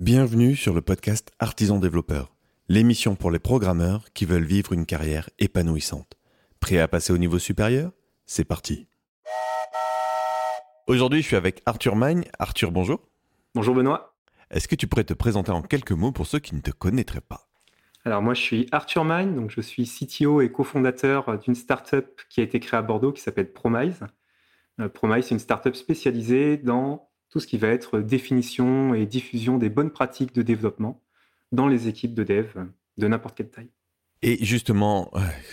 Bienvenue sur le podcast Artisan Développeur, l'émission pour les programmeurs qui veulent vivre une carrière épanouissante. Prêt à passer au niveau supérieur? C'est parti. Aujourd'hui, je suis avec Arthur Magne. Arthur, bonjour. Bonjour Benoît. Est-ce que tu pourrais te présenter en quelques mots pour ceux qui ne te connaîtraient pas? Alors moi, je suis Arthur Magne, donc je suis CTO et cofondateur d'une startup qui a été créée à Bordeaux qui s'appelle Promise. Euh, Promise, c'est une startup spécialisée dans tout ce qui va être définition et diffusion des bonnes pratiques de développement dans les équipes de dev de n'importe quelle taille. Et justement,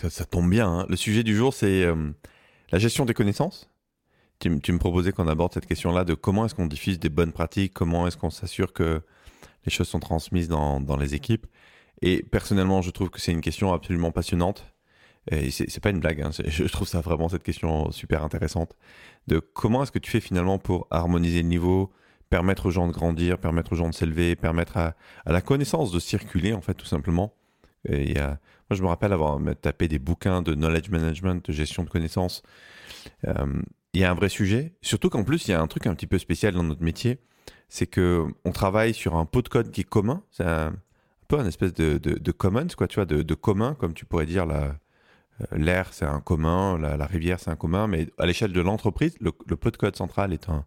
ça, tombe bien, hein. le sujet du jour, c'est euh, la gestion des connaissances. Tu, me proposais qu'on aborde cette question-là de comment est-ce qu'on diffuse des bonnes pratiques, comment est-ce qu'on s'assure que les choses sont transmises dans, dans les équipes. Et personnellement, je trouve que c'est une question absolument passionnante. Et c'est pas une blague, hein. je trouve ça vraiment cette question super intéressante de comment est-ce que tu fais finalement pour harmoniser le niveau, permettre aux gens de grandir, permettre aux gens de s'élever, permettre à, la connaissance de circuler en fait tout simplement. Et moi je me rappelle avoir tapé des bouquins de knowledge management, de gestion de connaissances. Euh, il y a un vrai sujet, surtout qu'en plus il y a un truc un petit peu spécial dans notre métier, c'est que on travaille sur un pot de code qui est commun, c'est un, peu un espèce de, de, commons, quoi, tu vois, de, commun, comme tu pourrais dire la, l'air, c'est un commun, la, rivière, c'est un commun, mais à l'échelle de l'entreprise, le, pot de code central est un,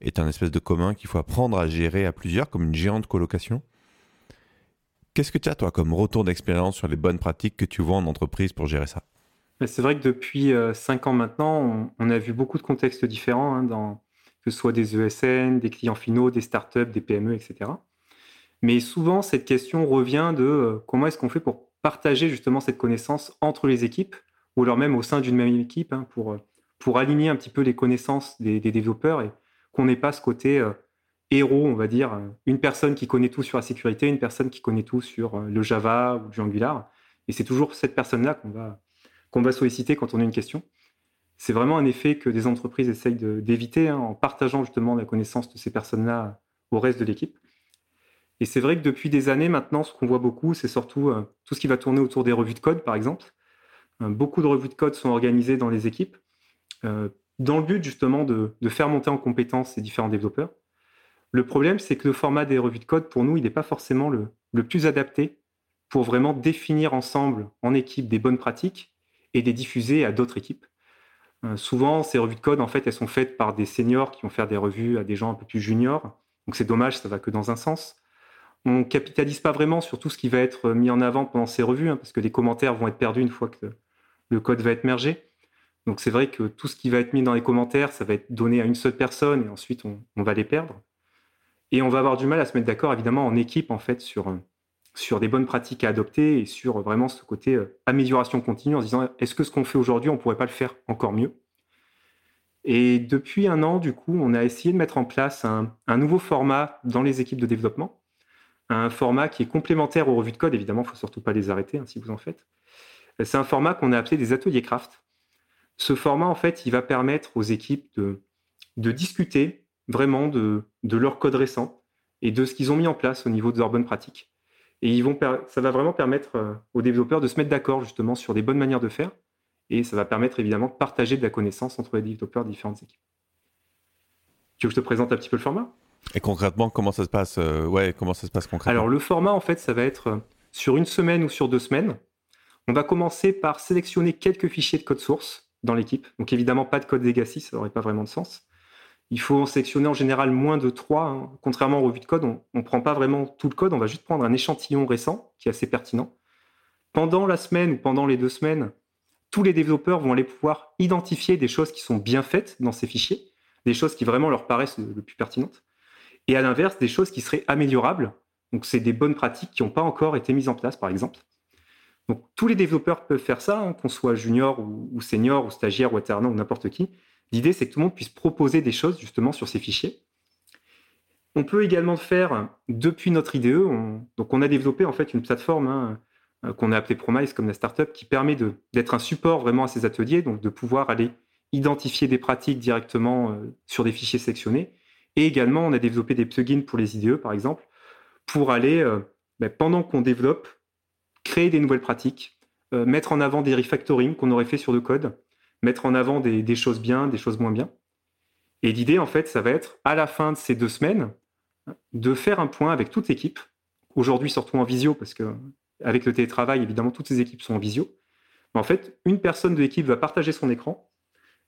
est un espèce de commun qu'il faut apprendre à gérer à plusieurs, comme une géante colocation. Qu'est-ce que tu as, toi, comme retour d'expérience sur les bonnes pratiques que tu vois en entreprise pour gérer ça? C'est vrai que depuis 5 euh, ans maintenant, on, a vu beaucoup de contextes différents, hein, que ce soit des ESN, des clients finaux, des startups, des PME, etc. Mais souvent, cette question revient de euh, comment est-ce qu'on fait pour partager justement cette connaissance entre les équipes ou alors même au sein d'une même équipe hein, pour, euh, pour aligner un petit peu les connaissances des, développeurs et qu'on n'ait pas ce côté euh, héros, on va dire, euh, une personne qui connaît tout sur la sécurité, une personne qui connaît tout sur le Java ou du Angular. Et c'est toujours cette personne-là qu'on va, qu'on va solliciter quand on a une question. C'est vraiment un effet que des entreprises essayent d'éviter hein, en partageant justement la connaissance de ces personnes-là au reste de l'équipe. Et c'est vrai que depuis des années maintenant, ce qu'on voit beaucoup, c'est surtout euh, tout ce qui va tourner autour des revues de code, par exemple. Euh, beaucoup de revues de code sont organisées dans les équipes, euh, dans le but justement de, faire monter en compétence ces différents développeurs. Le problème, c'est que le format des revues de code, pour nous, il n'est pas forcément le, plus adapté pour vraiment définir ensemble, en équipe, des bonnes pratiques et les diffuser à d'autres équipes. souvent, ces revues de code, en fait, elles sont faites par des seniors qui vont faire des revues à des gens un peu plus juniors. Donc c'est dommage, ça va que dans un sens on capitalise pas vraiment sur tout ce qui va être mis en avant pendant ces revues, hein, parce que les commentaires vont être perdus une fois que le code va être mergé. Donc c'est vrai que tout ce qui va être mis dans les commentaires, ça va être donné à une seule personne et ensuite on, va les perdre. Et on va avoir du mal à se mettre d'accord évidemment en équipe en fait sur, sur des bonnes pratiques à adopter et sur vraiment ce côté euh, amélioration continue en se disant est-ce que ce qu'on fait aujourd'hui, on pourrait pas le faire encore mieux? Et depuis un an, du coup, on a essayé de mettre en place un nouveau format dans les équipes de développement un format qui est complémentaire aux revues de code. Évidemment, il ne faut surtout pas les arrêter hein, si vous en faites. C'est un format qu'on a appelé des ateliers craft. Ce format, en fait, il va permettre aux équipes de, discuter vraiment de, leur code récent et de ce qu'ils ont mis en place au niveau de leurs bonnes pratiques. Et ça va vraiment permettre euh, aux développeurs de se mettre d'accord justement sur des bonnes manières de faire. Et ça va permettre évidemment de partager de la connaissance entre les développeurs de différentes équipes. Tu veux que je te présente un petit peu le format? Et concrètement, comment ça se passe euh, Ouais, comment ça se passe concrètement? Alors le format, en fait, ça va être euh, sur une semaine ou sur deux semaines. On va commencer par sélectionner quelques fichiers de code source dans l'équipe. Donc évidemment, pas de code legacy, ça n'aurait pas vraiment de sens. Il faut en sélectionner en général moins de trois. Hein. Contrairement aux revues de code, on ne prend pas vraiment tout le code, on va juste prendre un échantillon récent qui est assez pertinent. Pendant la semaine ou pendant les deux semaines, tous les développeurs vont aller pouvoir identifier des choses qui sont bien faites dans ces fichiers, des choses qui vraiment leur paraissent le plus pertinentes et à l'inverse, des choses qui seraient améliorables. Donc, c'est des bonnes pratiques qui n'ont pas encore été mises en place, par exemple. Donc, tous les développeurs peuvent faire ça, hein, qu'on soit junior ou, senior ou stagiaire ou alternant ou n'importe qui. L'idée, c'est que tout le monde puisse proposer des choses justement sur ces fichiers. On peut également faire depuis notre IDE. donc, on a développé en fait une plateforme hein, euh, qu'on a appelée Promise comme la startup qui permet d'être un support vraiment à ces ateliers, donc de pouvoir aller identifier des pratiques directement euh, sur des fichiers sélectionnés et également, on a développé des plugins pour les IDE, par exemple, pour aller, euh, ben, pendant qu'on développe, créer des nouvelles pratiques, euh, mettre en avant des refactoring qu'on aurait fait sur le code, mettre en avant des, choses bien, des choses moins bien. Et l'idée, en fait, ça va être, à la fin de ces deux semaines, de faire un point avec toute l'équipe. Aujourd'hui, surtout en visio, parce que avec le télétravail, évidemment, toutes ces équipes sont en visio. en fait, une personne de l'équipe va partager son écran,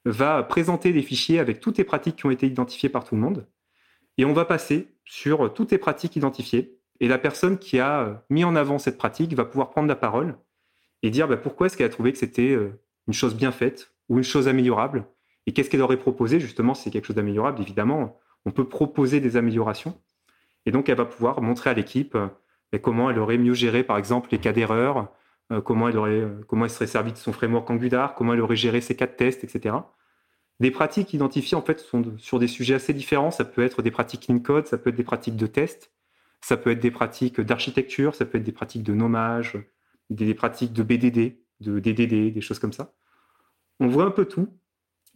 va présenter des fichiers avec toutes les pratiques qui ont été identifiées par tout le monde, et on va passer sur toutes les pratiques identifiées. Et la personne qui a mis en avant cette pratique va pouvoir prendre la parole et dire bah, pourquoi est-ce qu'elle a trouvé que c'était euh, une chose bien faite ou une chose améliorable, et qu'est-ce qu'elle aurait proposé justement si c'est quelque chose d'améliorable? Évidemment, on peut proposer des améliorations, et donc elle va pouvoir montrer à l'équipe euh, comment elle aurait mieux géré, par exemple, les cas d'erreur, euh, comment, elle aurait, euh, comment elle serait servie de son framework Angular, comment elle aurait géré ses cas de test, etc. Des pratiques identifiées, en fait, sont sur des sujets assez différents. Ça peut être des pratiques in code, ça peut être des pratiques de test, ça peut être des pratiques d'architecture, ça peut être des pratiques de nommage, des pratiques de BDD, de DDD, des choses comme ça. On voit un peu tout,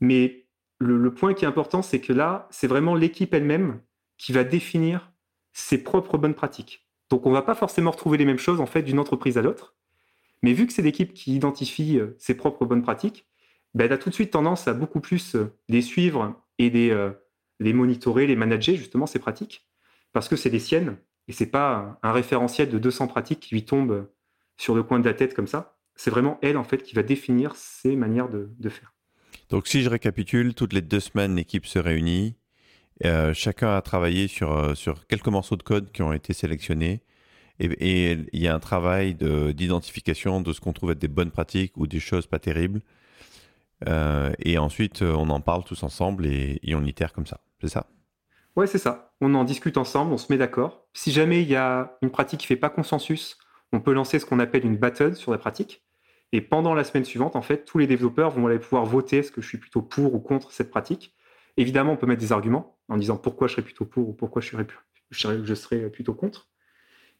mais le, point qui est important, c'est que là, c'est vraiment l'équipe elle-même qui va définir ses propres bonnes pratiques. Donc on ne va pas forcément retrouver les mêmes choses en fait d'une entreprise à l'autre. Mais vu que c'est l'équipe qui identifie euh, ses propres bonnes pratiques, ben, elle a tout de suite tendance à beaucoup plus euh, les suivre et les, euh, les monitorer, les manager justement ces pratiques, parce que c'est les siennes et c'est pas un référentiel de 200 pratiques qui lui tombe sur le coin de la tête comme ça. C'est vraiment elle en fait qui va définir ses manières de, de faire. Donc si je récapitule, toutes les deux semaines l'équipe se réunit, euh, chacun a travaillé sur, sur quelques morceaux de code qui ont été sélectionnés. Et, il y a un travail d'identification de, ce qu'on trouve être des bonnes pratiques ou des choses pas terribles. Euh, et ensuite, on en parle tous ensemble et, on itère comme ça. C'est ça? Ouais, c'est ça. On en discute ensemble, on se met d'accord. Si jamais il y a une pratique qui fait pas consensus, on peut lancer ce qu'on appelle une battle sur la pratique. Et pendant la semaine suivante, en fait, tous les développeurs vont aller pouvoir voter est-ce que je suis plutôt pour ou contre cette pratique. Évidemment, on peut mettre des arguments en disant pourquoi je serais plutôt pour ou pourquoi je serais, je serais plutôt contre.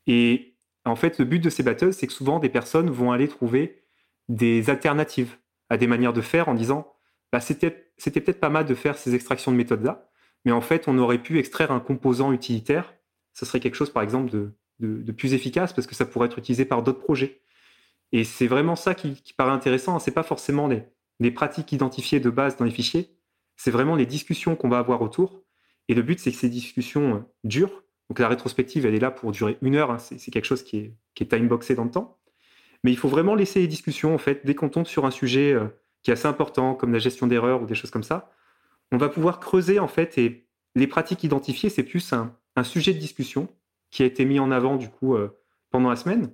Et en fait, le but de ces battles, c'est que souvent des personnes vont aller trouver des alternatives à des manières de faire en disant bah, c'était peut-être pas mal de faire ces extractions de méthodes-là, mais en fait, on aurait pu extraire un composant utilitaire. Ce serait quelque chose, par exemple, de, plus efficace parce que ça pourrait être utilisé par d'autres projets. Et c'est vraiment ça qui, paraît intéressant. Ce n'est pas forcément des pratiques identifiées de base dans les fichiers, c'est vraiment les discussions qu'on va avoir autour. Et le but, c'est que ces discussions euh, durent. Donc la rétrospective, elle est là pour durer une heure. Hein. C'est quelque chose qui est, qui est timeboxé dans le temps. Mais il faut vraiment laisser les discussions, en fait, dès qu'on tombe sur un sujet euh, qui est assez important, comme la gestion d'erreurs ou des choses comme ça, on va pouvoir creuser, en fait, et les pratiques identifiées, c'est plus un, sujet de discussion qui a été mis en avant, du coup, euh, pendant la semaine.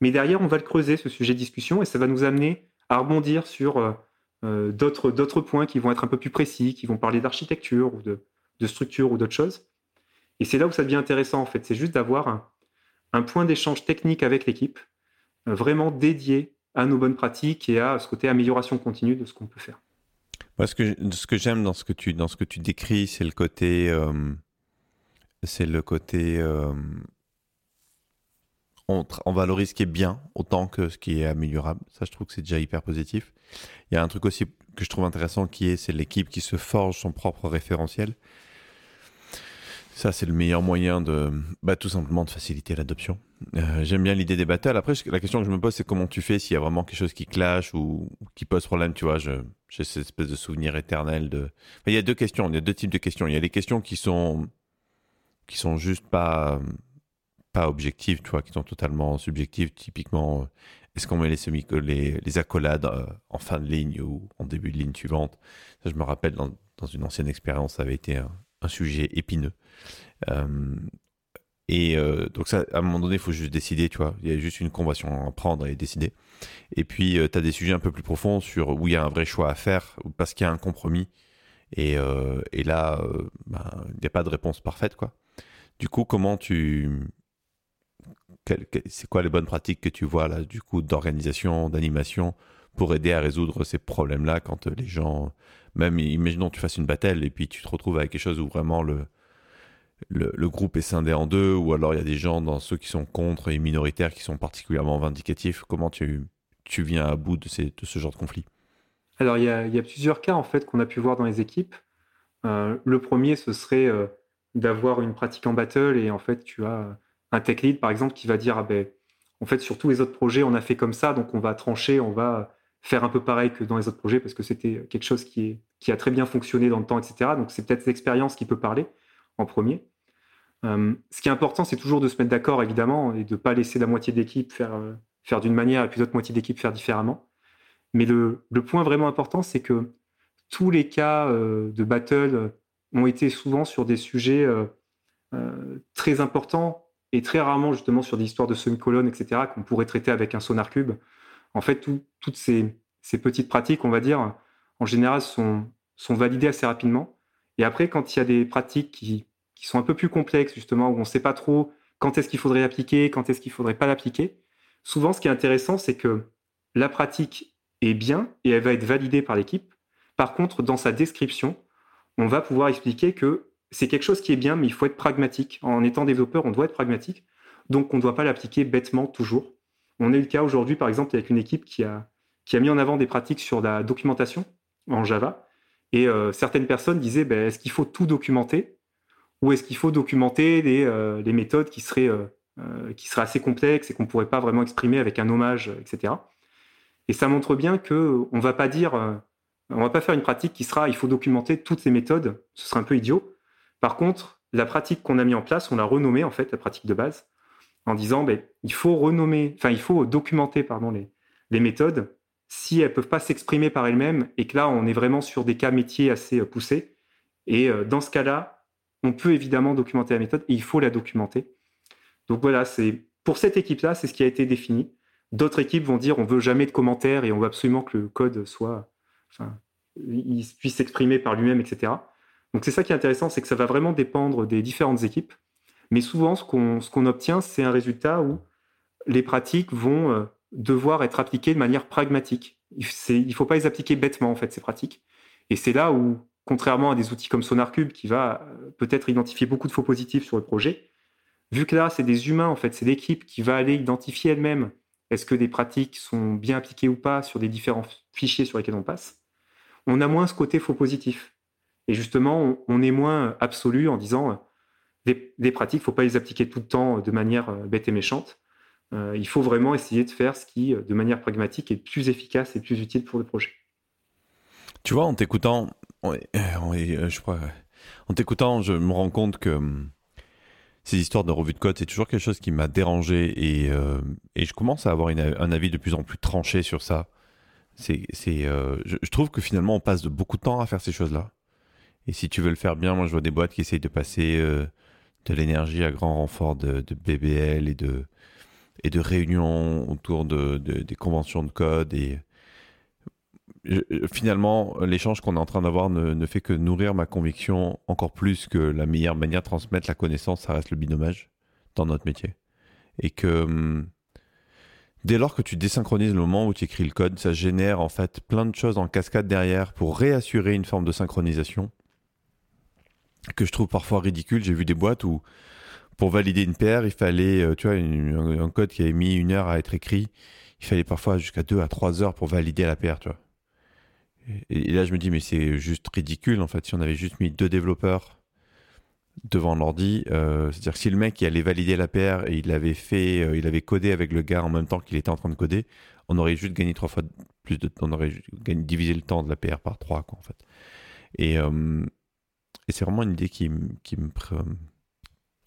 Mais derrière, on va le creuser, ce sujet de discussion, et ça va nous amener à rebondir sur euh, d'autres points qui vont être un peu plus précis, qui vont parler d'architecture ou de, structure ou d'autres choses. Et c'est là où ça devient intéressant en fait, c'est juste d'avoir un, point d'échange technique avec l'équipe, vraiment dédié à nos bonnes pratiques et à ce côté amélioration continue de ce qu'on peut faire. Moi, ce que, j'aime dans ce que tu dans ce que tu décris, c'est le côté euh, le côté on, valorise ce qui est bien autant que ce qui est améliorable. Ça, je trouve que c'est déjà hyper positif. Il y a un truc aussi que je trouve intéressant qui est, c'est l'équipe qui se forge son propre référentiel. Ça, c'est le meilleur moyen de, bah, tout simplement, de faciliter l'adoption. Euh, j'aime bien l'idée des battles. Après, la question que je me pose, c'est comment tu fais s'il y a vraiment quelque chose qui clash ou, qui pose problème. Tu vois, j'ai cette espèce de souvenir éternel de. il y a deux questions. Il y a deux types de questions. Il y a les questions qui sont qui sont juste pas pas objectives, tu vois, qui sont totalement subjectives. Typiquement, euh, est-ce qu'on met les, les accolades euh, en fin de ligne ou en début de ligne suivante? Ça, je me rappelle, dans, dans une ancienne expérience, ça avait été un, sujet épineux. Euh, et donc ça, à un moment donné, il faut juste décider, tu vois. Il y a juste une convention à prendre et décider. Et puis, tu as des sujets un peu plus profonds sur où il y a un vrai choix à faire, parce qu'il y a un compromis. Et, et là, ben, il n'y a pas de réponse parfaite, quoi. Du coup, comment tu, c'est quoi les bonnes pratiques que tu vois là, du coup, d'organisation, d'animation, pour aider à résoudre ces problèmes-là quand euh, les gens, même imaginons tu fasses une bataille et puis tu te retrouves avec quelque chose où vraiment le, le, groupe est scindé en deux, ou alors il y a des gens dans ceux qui sont contre et minoritaires qui sont particulièrement vindicatifs. Comment tu, tu viens à bout de, ces, de ce genre de conflit? Alors il y, a, il y, a, plusieurs cas en fait qu'on a pu voir dans les équipes. Euh, le premier, ce serait euh, d'avoir une pratique en battle et en fait tu as un tech lead, par exemple, qui va dire, ah ben, en fait, sur tous les autres projets, on a fait comme ça, donc on va trancher, on va faire un peu pareil que dans les autres projets, parce que c'était quelque chose qui, est, qui a très bien fonctionné dans le temps, etc. Donc c'est peut-être l'expérience qui peut parler en premier. ce qui est important, c'est toujours de se mettre d'accord, évidemment, et de ne pas laisser la moitié de l'équipe faire, faire d'une manière et puis l'autre moitié d'équipe faire différemment. Mais le, le point vraiment important, c'est que tous les cas de battle ont été souvent sur des sujets très importants et très rarement justement sur des histoires de semi-colonnes, etc., qu'on pourrait traiter avec un sonar cube. En fait, toutes ces, petites pratiques, on va dire, en général, sont, validées assez rapidement. Et après, quand il y a des pratiques qui, sont un peu plus complexes, justement, où on ne sait pas trop quand est-ce qu'il faudrait appliquer, quand est-ce qu'il ne faudrait pas l'appliquer, souvent, ce qui est intéressant, c'est que la pratique est bien et elle va être validée par l'équipe. Par contre, dans sa description, on va pouvoir expliquer que c'est quelque chose qui est bien, mais il faut être pragmatique. En étant développeur, on doit être pragmatique. Donc, on ne doit pas l'appliquer bêtement toujours. On est le cas aujourd'hui, par exemple, avec une équipe qui a, mis en avant des pratiques sur la documentation en Java. Et euh, certaines personnes disaient, ben, est-ce qu'il faut tout documenter ou est-ce qu'il faut documenter les, euh, méthodes qui seraient, euh, qui seraient assez complexes et qu'on ne pourrait pas vraiment exprimer avec un hommage, etc. Et ça montre bien qu'on ne va pas dire, on va pas faire une pratique qui sera, il faut documenter toutes les méthodes, ce serait un peu idiot. Par contre, la pratique qu'on a mis en place, on l'a renommée en fait, la pratique de base, en disant ben, il faut renommer, enfin il faut documenter pardon les, méthodes si elles peuvent pas s'exprimer par elles-mêmes et que là on est vraiment sur des cas métiers assez euh, poussés. Et euh, dans ce cas-là, on peut évidemment documenter la méthode et il faut la documenter. Donc voilà, c'est pour cette équipe-là, c'est ce qui a été défini. D'autres équipes vont dire on veut jamais de commentaires et on veut absolument que le code soit, enfin, puisse s'exprimer par lui-même, etc. Donc c'est ça qui est intéressant, c'est que ça va vraiment dépendre des différentes équipes. Mais souvent, ce qu'on obtient, c'est un résultat où les pratiques vont euh, devoir être appliquées de manière pragmatique. Il ne faut pas les appliquer bêtement, en fait, ces pratiques. Et c'est là où, contrairement à des outils comme SonarCube, qui va euh, peut-être identifier beaucoup de faux positifs sur le projet, vu que là, c'est des humains, en fait, c'est l'équipe qui va aller identifier elle-même est-ce que des pratiques sont bien appliquées ou pas sur des différents fichiers sur lesquels on passe, on a moins ce côté faux positif. Et justement, on, est moins absolu en disant des, euh, pratiques, il ne faut pas les appliquer tout le temps de manière euh, bête et méchante. Euh, il faut vraiment essayer de faire ce qui, de manière pragmatique, est plus efficace et plus utile pour le projet. Tu vois, en t'écoutant, je en je me rends compte que hum, ces histoires de revue de code, c'est toujours quelque chose qui m'a dérangé et, et, je commence à avoir un avis de plus en plus tranché sur ça. C'est, je, trouve que finalement, on passe de beaucoup de temps à faire ces choses-là. Et si tu veux le faire bien, moi je vois des boîtes qui essayent de passer euh, de l'énergie à grand renfort de, BBL et de, et de réunions autour de, des conventions de code. Et finalement, l'échange qu'on est en train d'avoir ne, fait que nourrir ma conviction encore plus que la meilleure manière de transmettre la connaissance, ça reste le binomage dans notre métier. Et que hum, dès lors que tu désynchronises le moment où tu écris le code, ça génère en fait plein de choses en cascade derrière pour réassurer une forme de synchronisation que je trouve parfois ridicule. J'ai vu des boîtes où, pour valider une paire, il fallait, euh, tu vois, un, code qui avait mis une heure à être écrit, il fallait parfois jusqu'à deux à trois heures pour valider la paire, tu vois. Et, là, je me dis, mais c'est juste ridicule, en fait, si on avait juste mis deux développeurs devant l'ordi, euh, c'est-à-dire que si le mec allait valider la paire et il avait fait, euh, il avait codé avec le gars en même temps qu'il était en train de coder, on aurait juste gagné trois fois plus de, on aurait divisé le temps de la paire par trois, quoi, en fait. Et, et c'est vraiment une idée qui, qui me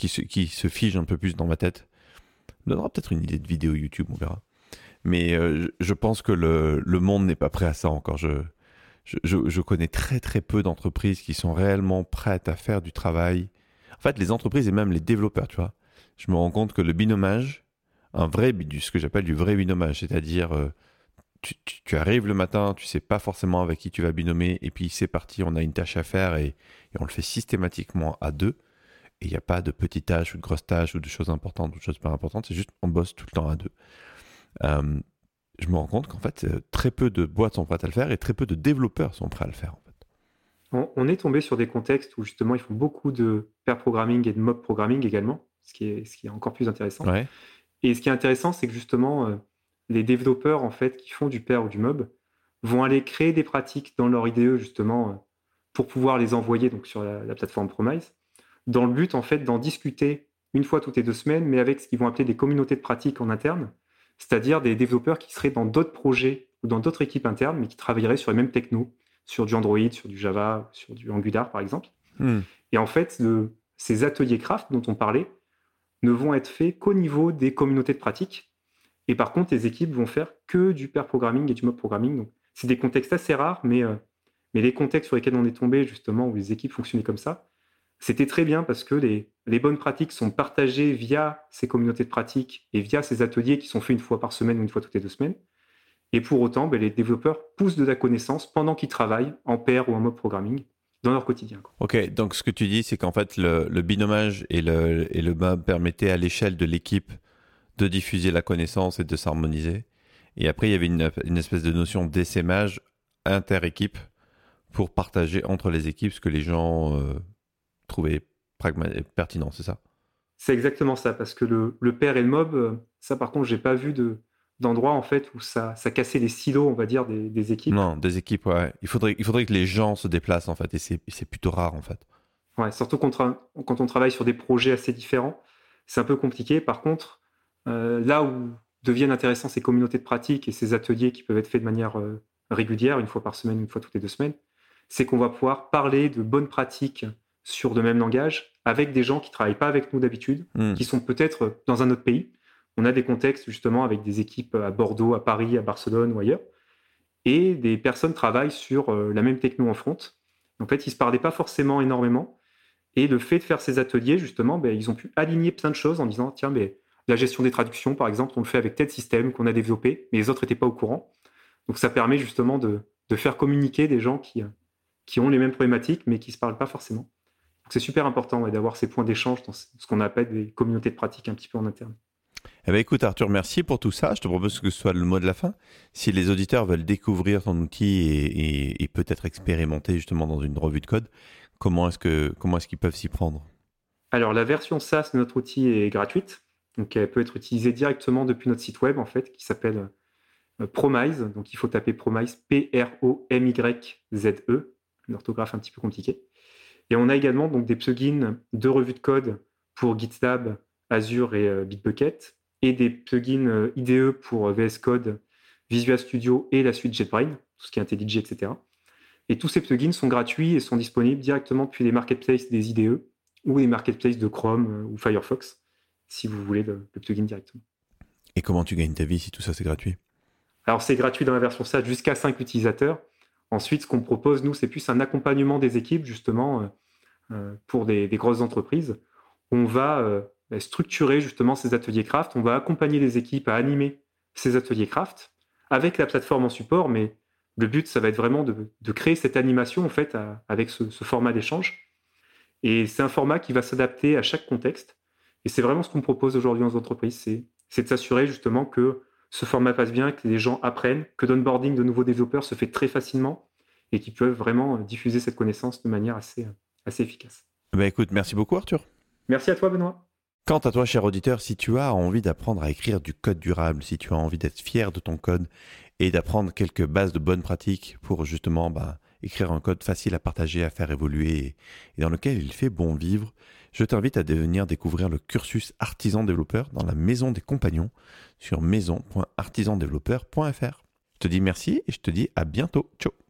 se, qui se fige un peu plus dans ma tête. On donnera peut-être une idée de vidéo YouTube, on verra. Mais euh, je pense que le, le monde n'est pas prêt à ça encore. Je, je, je connais très très peu d'entreprises qui sont réellement prêtes à faire du travail. En fait, les entreprises et même les développeurs, tu vois. Je me rends compte que le binomage, un vrai, ce que j'appelle du vrai binomage, c'est-à-dire euh, tu, arrives le matin, tu sais pas forcément avec qui tu vas binomer, et puis c'est parti, on a une tâche à faire et, on le fait systématiquement à deux. Et il n'y a pas de petites tâches ou de grosses tâches ou de choses importantes ou de choses pas importantes, c'est juste on bosse tout le temps à deux. Euh, je me rends compte qu'en fait, euh, très peu de boîtes sont prêtes à le faire et très peu de développeurs sont prêts à le faire. En fait. on, est tombé sur des contextes où justement ils font beaucoup de pair programming et de mob programming également, ce qui est, ce qui est encore plus intéressant. Et ce qui est intéressant, c'est que justement, euh, les développeurs en fait qui font du pair ou du mob vont aller créer des pratiques dans leur IDE justement euh, pour pouvoir les envoyer donc sur la, plateforme Promise, dans le but en fait d'en discuter une fois toutes les deux semaines, mais avec ce qu'ils vont appeler des communautés de pratiques en interne, c'est-à-dire des développeurs qui seraient dans d'autres projets ou dans d'autres équipes internes, mais qui travailleraient sur les mêmes technos, sur du Android, sur du Java, sur du Angular par exemple. Hmm. Et en fait, ces ateliers craft dont on parlait ne vont être faits qu'au niveau des communautés de pratique. Et par contre, les équipes vont faire que du pair programming et du mob programming. Donc, c'est des contextes assez rares, mais, euh, mais les contextes sur lesquels on est tombé, justement, où les équipes fonctionnaient comme ça, c'était très bien parce que les, les, bonnes pratiques sont partagées via ces communautés de pratique et via ces ateliers qui sont faits une fois par semaine ou une fois toutes les deux semaines. Et pour autant, ben, les développeurs poussent de la connaissance pendant qu'ils travaillent en pair ou en mob programming dans leur quotidien. Ok, donc ce que tu dis, c'est qu'en fait, le, le, binomage et le, et le mob permettaient à l'échelle de l'équipe de diffuser la connaissance et de s'harmoniser. Et après, il y avait une, une espèce de notion d'essaimage inter-équipe pour partager entre les équipes ce que les gens euh, trouvaient pertinent, c'est ça? C'est exactement ça, parce que le, le pair et le mob, euh, ça par contre, j'ai pas vu de, d'endroits en fait où ça, ça cassait les silos, on va dire, des, des, équipes. Non, des équipes, ouais. Il faudrait, il faudrait que les gens se déplacent en fait, et c'est, c'est plutôt rare en fait. Ouais, surtout quand, quand, on travaille sur des projets assez différents, c'est un peu compliqué. Par contre, là où deviennent intéressants ces communautés de pratique et ces ateliers qui peuvent être faits de manière euh, régulière, une fois par semaine, une fois toutes les deux semaines, c'est qu'on va pouvoir parler de bonnes pratiques sur le même langage avec des gens qui travaillent pas avec nous d'habitude, mmh. qui sont peut-être dans un autre pays. On a des contextes justement avec des équipes à Bordeaux, à Paris, à Barcelone ou ailleurs, et des personnes travaillent sur euh, la même techno en front. En fait, ils se parlaient pas forcément énormément, et le fait de faire ces ateliers, justement, ben, ils ont pu aligner plein de choses en disant tiens, mais la gestion des traductions, par exemple, on le fait avec tel système qu'on a développé, mais les autres n'étaient pas au courant. Donc ça permet justement de, de faire communiquer des gens qui, qui ont les mêmes problématiques, mais qui ne se parlent pas forcément. C'est super important d'avoir ces points d'échange dans ce qu'on appelle des communautés de pratique un petit peu en interne. Eh ben écoute Arthur, merci pour tout ça. Je te propose que ce soit le mot de la fin. Si les auditeurs veulent découvrir ton outil et, et, peut-être expérimenter justement dans une revue de code, comment est-ce que comment est-ce qu'ils peuvent s'y prendre? Alors la version SaaS de notre outil est gratuite, donc elle peut être utilisée directement depuis notre site web en fait, qui s'appelle euh, Promise. Donc il faut taper Promise P-R-O-M-Y-Z-E, une orthographe un petit peu compliquée. Et on a également donc des plugins de revue de code pour GitLab, Azure et euh, Bitbucket, et des plugins euh, IDE pour VS Code, Visual Studio et la suite JetBrain, tout ce qui est IntelliJ, etc. Et tous ces plugins sont gratuits et sont disponibles directement depuis les marketplaces des IDE ou les marketplaces de Chrome ou Firefox, si vous voulez le, le plugin directement. Et comment tu gagnes ta vie si tout ça c'est gratuit? Alors c'est gratuit dans la version SaaS jusqu'à 5 utilisateurs. Ensuite, ce qu'on propose, nous, c'est plus un accompagnement des équipes, justement, euh, pour des, grosses entreprises. On va euh, structurer justement ces ateliers craft, on va accompagner les équipes à animer ces ateliers craft avec la plateforme en support, mais le but, ça va être vraiment de, créer cette animation en fait avec ce, format d'échange. Et c'est un format qui va s'adapter à chaque contexte. Et c'est vraiment ce qu'on propose aujourd'hui aux entreprises, c'est de s'assurer justement que ce format passe bien, que les gens apprennent, que l'onboarding de nouveaux développeurs se fait très facilement et qu'ils peuvent vraiment diffuser cette connaissance de manière assez, assez efficace. Bah écoute, merci beaucoup Arthur. Merci à toi Benoît. Quant à toi, cher auditeur, si tu as envie d'apprendre à écrire du code durable, si tu as envie d'être fier de ton code et d'apprendre quelques bases de bonnes pratiques pour justement bah, écrire un code facile à partager, à faire évoluer et dans lequel il fait bon vivre, je t'invite à devenir découvrir le cursus artisan développeur dans la maison des compagnons sur maison.artisandéveloppeur.fr. Je te dis merci et je te dis à bientôt. Ciao